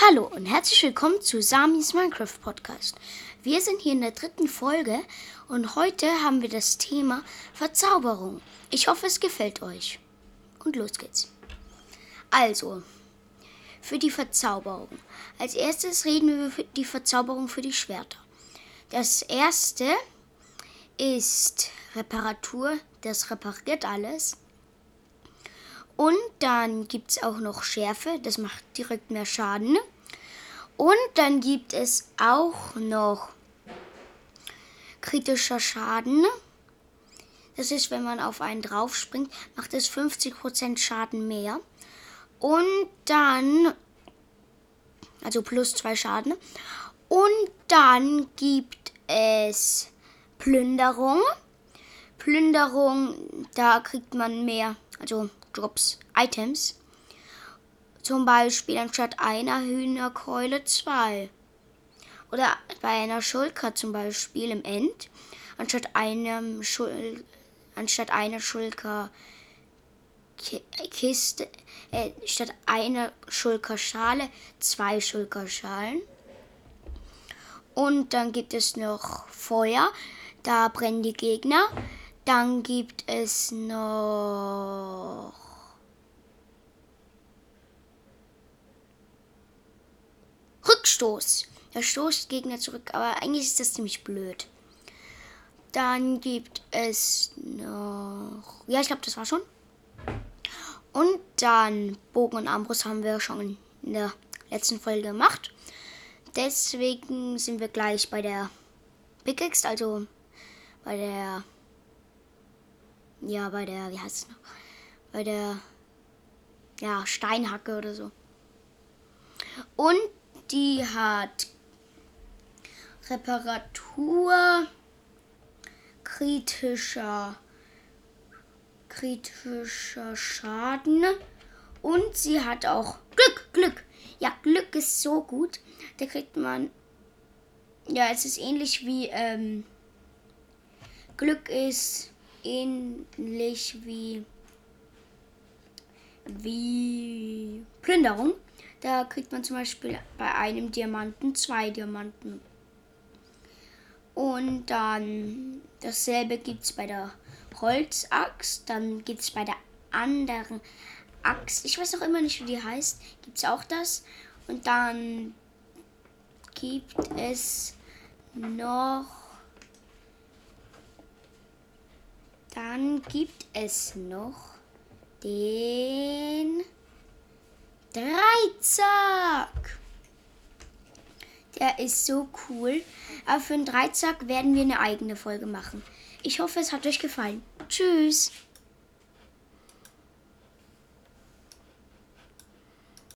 Hallo und herzlich willkommen zu Samis Minecraft Podcast. Wir sind hier in der dritten Folge und heute haben wir das Thema Verzauberung. Ich hoffe, es gefällt euch. Und los geht's. Also, für die Verzauberung. Als erstes reden wir über die Verzauberung für die Schwerter. Das erste ist Reparatur, das repariert alles. Und dann gibt es auch noch Schärfe, das macht direkt mehr Schaden. Und dann gibt es auch noch kritischer Schaden. Das ist, wenn man auf einen drauf springt, macht es 50% Schaden mehr. Und dann, also plus zwei Schaden. Und dann gibt es Plünderung. Plünderung, da kriegt man mehr, also Drops, Items. Zum Beispiel anstatt einer Hühnerkeule zwei. Oder bei einer Schulter zum Beispiel im End, anstatt einem Schul anstatt einer Schulter Kiste, äh, statt einer Schulkerschale zwei Schulkerschalen. Und dann gibt es noch Feuer, da brennen die Gegner. Dann gibt es noch Rückstoß. Er stoßt Gegner zurück, aber eigentlich ist das ziemlich blöd. Dann gibt es noch. Ja, ich glaube, das war schon. Und dann Bogen und Armbrust haben wir schon in der letzten Folge gemacht. Deswegen sind wir gleich bei der Pickaxe, also bei der ja, bei der, wie heißt es noch? Bei der, ja, Steinhacke oder so. Und die hat Reparatur, kritischer, kritischer Schaden und sie hat auch Glück, Glück. Ja, Glück ist so gut. Da kriegt man, ja, es ist ähnlich wie, ähm, Glück ist ähnlich wie, wie Plünderung. Da kriegt man zum Beispiel bei einem Diamanten zwei Diamanten. Und dann dasselbe gibt es bei der Holzaxt. Dann gibt es bei der anderen Axt, ich weiß noch immer nicht, wie die heißt, gibt es auch das. Und dann gibt es noch Dann gibt es noch den Dreizack. Der ist so cool. Aber für den Dreizack werden wir eine eigene Folge machen. Ich hoffe, es hat euch gefallen. Tschüss.